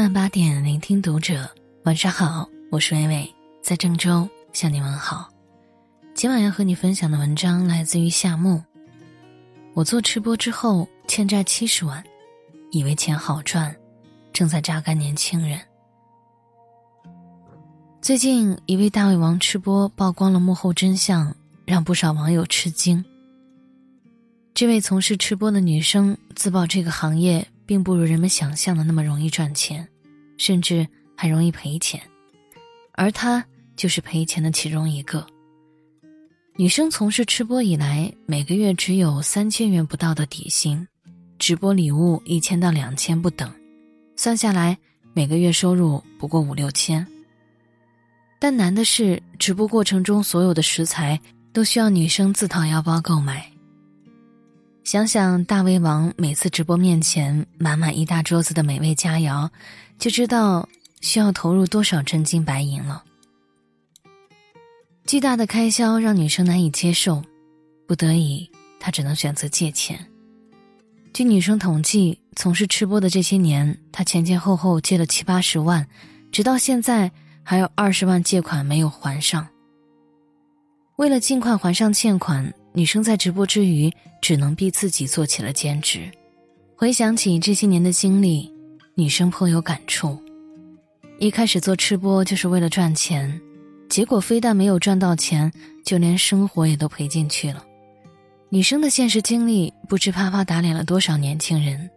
晚八点，聆听读者。晚上好，我是微微，在郑州向你问好。今晚要和你分享的文章来自于夏木。我做吃播之后欠债七十万，以为钱好赚，正在榨干年轻人。最近一位大胃王吃播曝光了幕后真相，让不少网友吃惊。这位从事吃播的女生自曝，这个行业并不如人们想象的那么容易赚钱，甚至还容易赔钱，而她就是赔钱的其中一个。女生从事吃播以来，每个月只有三千元不到的底薪，直播礼物一千到两千不等，算下来每个月收入不过五六千。但难的是，直播过程中所有的食材都需要女生自掏腰包购买。想想大胃王每次直播面前满满一大桌子的美味佳肴，就知道需要投入多少真金白银了。巨大的开销让女生难以接受，不得已，她只能选择借钱。据女生统计，从事吃播的这些年，她前前后后借了七八十万，直到现在还有二十万借款没有还上。为了尽快还上欠款。女生在直播之余，只能逼自己做起了兼职。回想起这些年的经历，女生颇有感触。一开始做吃播就是为了赚钱，结果非但没有赚到钱，就连生活也都赔进去了。女生的现实经历不知啪啪打脸了多少年轻人。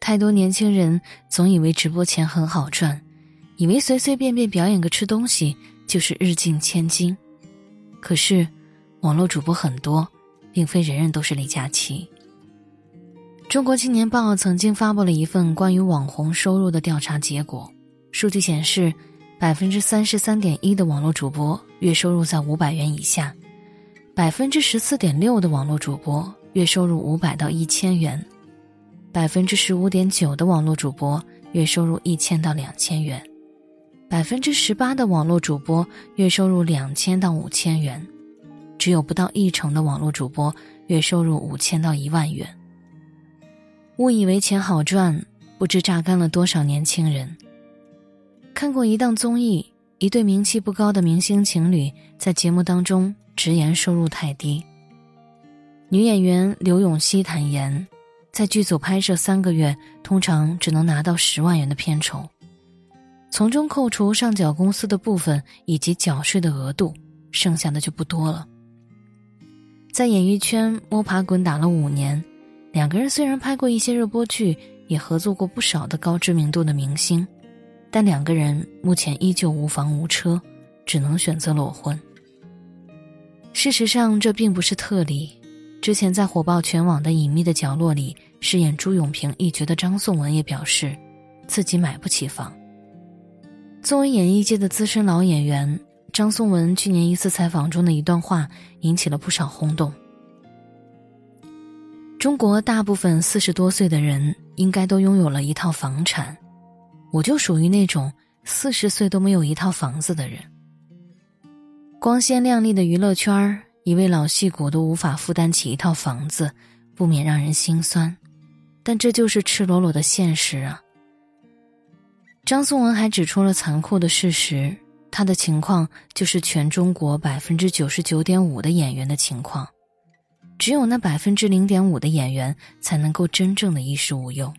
太多年轻人总以为直播钱很好赚，以为随随便便表演个吃东西就是日进千金，可是。网络主播很多，并非人人都是李佳琦。中国青年报曾经发布了一份关于网红收入的调查结果，数据显示，百分之三十三点一的网络主播月收入在五百元以下，百分之十四点六的网络主播月收入五百到一千元，百分之十五点九的网络主播月收入一千到两千元，百分之十八的网络主播月收入两千到五千元。只有不到一成的网络主播月收入五千到一万元。误以为钱好赚，不知榨干了多少年轻人。看过一档综艺，一对名气不高的明星情侣在节目当中直言收入太低。女演员刘永熙坦言，在剧组拍摄三个月，通常只能拿到十万元的片酬，从中扣除上缴公司的部分以及缴税的额度，剩下的就不多了。在演艺圈摸爬滚打了五年，两个人虽然拍过一些热播剧，也合作过不少的高知名度的明星，但两个人目前依旧无房无车，只能选择裸婚。事实上，这并不是特例。之前在火爆全网的《隐秘的角落》里饰演朱永平一角的张颂文也表示，自己买不起房。作为演艺界的资深老演员。张颂文去年一次采访中的一段话引起了不少轰动。中国大部分四十多岁的人应该都拥有了一套房产，我就属于那种四十岁都没有一套房子的人。光鲜亮丽的娱乐圈一位老戏骨都无法负担起一套房子，不免让人心酸。但这就是赤裸裸的现实啊！张颂文还指出了残酷的事实。他的情况就是全中国百分之九十九点五的演员的情况，只有那百分之零点五的演员才能够真正的衣食无忧。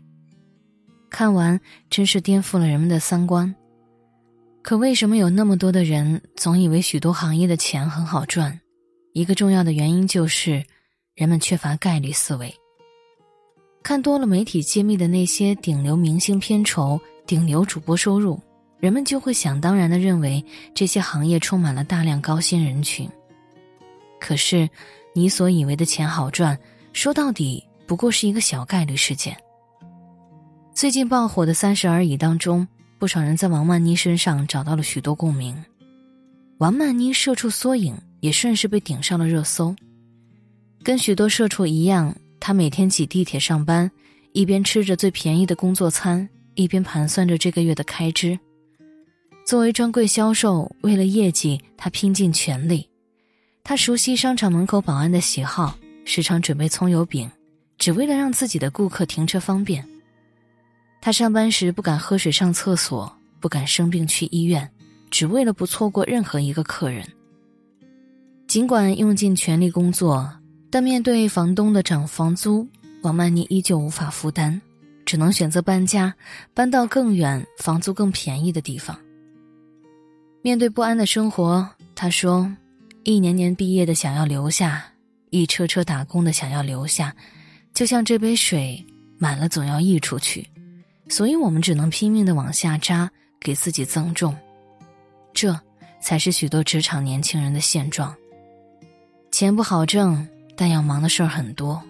看完真是颠覆了人们的三观。可为什么有那么多的人总以为许多行业的钱很好赚？一个重要的原因就是人们缺乏概率思维。看多了媒体揭秘的那些顶流明星片酬、顶流主播收入。人们就会想当然的认为这些行业充满了大量高薪人群。可是，你所以为的钱好赚，说到底不过是一个小概率事件。最近爆火的《三十而已》当中，不少人在王曼妮身上找到了许多共鸣。王曼妮社畜缩影也顺势被顶上了热搜。跟许多社畜一样，她每天挤地铁上班，一边吃着最便宜的工作餐，一边盘算着这个月的开支。作为专柜销售，为了业绩，他拼尽全力。他熟悉商场门口保安的喜好，时常准备葱油饼，只为了让自己的顾客停车方便。他上班时不敢喝水上厕所，不敢生病去医院，只为了不错过任何一个客人。尽管用尽全力工作，但面对房东的涨房租，王曼妮依旧无法负担，只能选择搬家，搬到更远、房租更便宜的地方。面对不安的生活，他说：“一年年毕业的想要留下，一车车打工的想要留下，就像这杯水满了总要溢出去，所以我们只能拼命的往下扎，给自己增重。这才是许多职场年轻人的现状。钱不好挣，但要忙的事儿很多。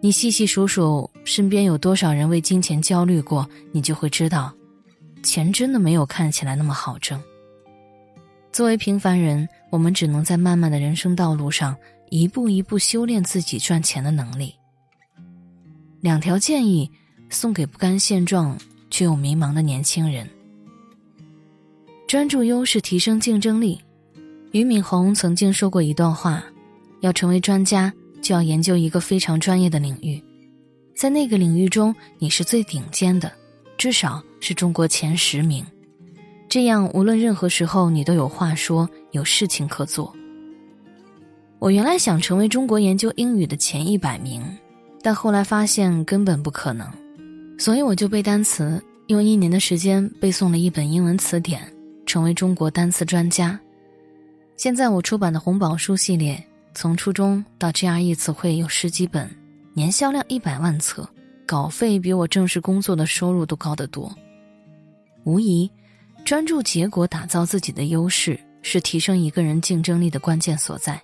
你细细数数身边有多少人为金钱焦虑过，你就会知道，钱真的没有看起来那么好挣。”作为平凡人，我们只能在漫漫的人生道路上一步一步修炼自己赚钱的能力。两条建议送给不甘现状却又迷茫的年轻人：专注优势，提升竞争力。俞敏洪曾经说过一段话：要成为专家，就要研究一个非常专业的领域，在那个领域中你是最顶尖的，至少是中国前十名。这样，无论任何时候，你都有话说，有事情可做。我原来想成为中国研究英语的前一百名，但后来发现根本不可能，所以我就背单词，用一年的时间背诵了一本英文词典，成为中国单词专家。现在我出版的红宝书系列，从初中到 GRE 词汇有十几本，年销量一百万册，稿费比我正式工作的收入都高得多，无疑。专注结果，打造自己的优势，是提升一个人竞争力的关键所在。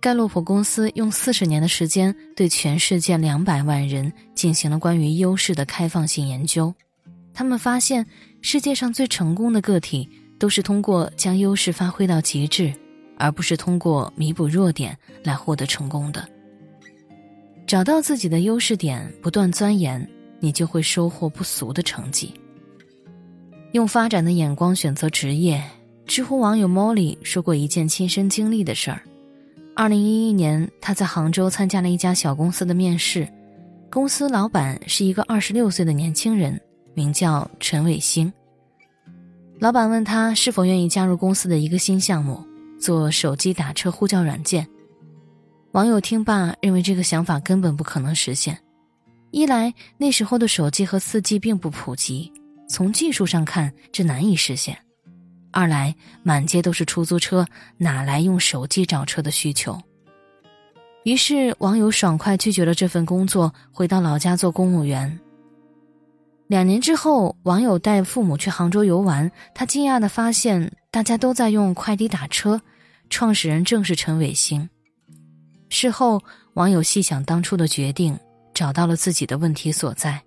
盖洛普公司用四十年的时间，对全世界两百万人进行了关于优势的开放性研究。他们发现，世界上最成功的个体都是通过将优势发挥到极致，而不是通过弥补弱点来获得成功的。找到自己的优势点，不断钻研，你就会收获不俗的成绩。用发展的眼光选择职业。知乎网友 Molly 说过一件亲身经历的事儿。二零一一年，他在杭州参加了一家小公司的面试，公司老板是一个二十六岁的年轻人，名叫陈伟星。老板问他是否愿意加入公司的一个新项目，做手机打车呼叫软件。网友听罢认为这个想法根本不可能实现，一来那时候的手机和四 G 并不普及。从技术上看，这难以实现；二来，满街都是出租车，哪来用手机找车的需求？于是，网友爽快拒绝了这份工作，回到老家做公务员。两年之后，网友带父母去杭州游玩，他惊讶地发现，大家都在用快滴打车，创始人正是陈伟星。事后，网友细想当初的决定，找到了自己的问题所在。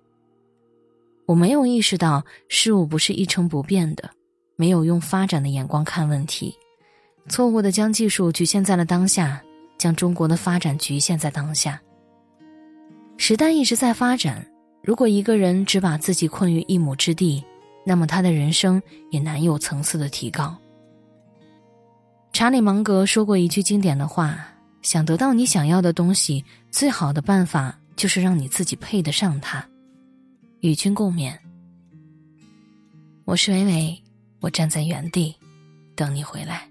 我没有意识到事物不是一成不变的，没有用发展的眼光看问题，错误的将技术局限在了当下，将中国的发展局限在当下。时代一直在发展，如果一个人只把自己困于一亩之地，那么他的人生也难有层次的提高。查理芒格说过一句经典的话：“想得到你想要的东西，最好的办法就是让你自己配得上它。”与君共勉。我是伟伟，我站在原地，等你回来。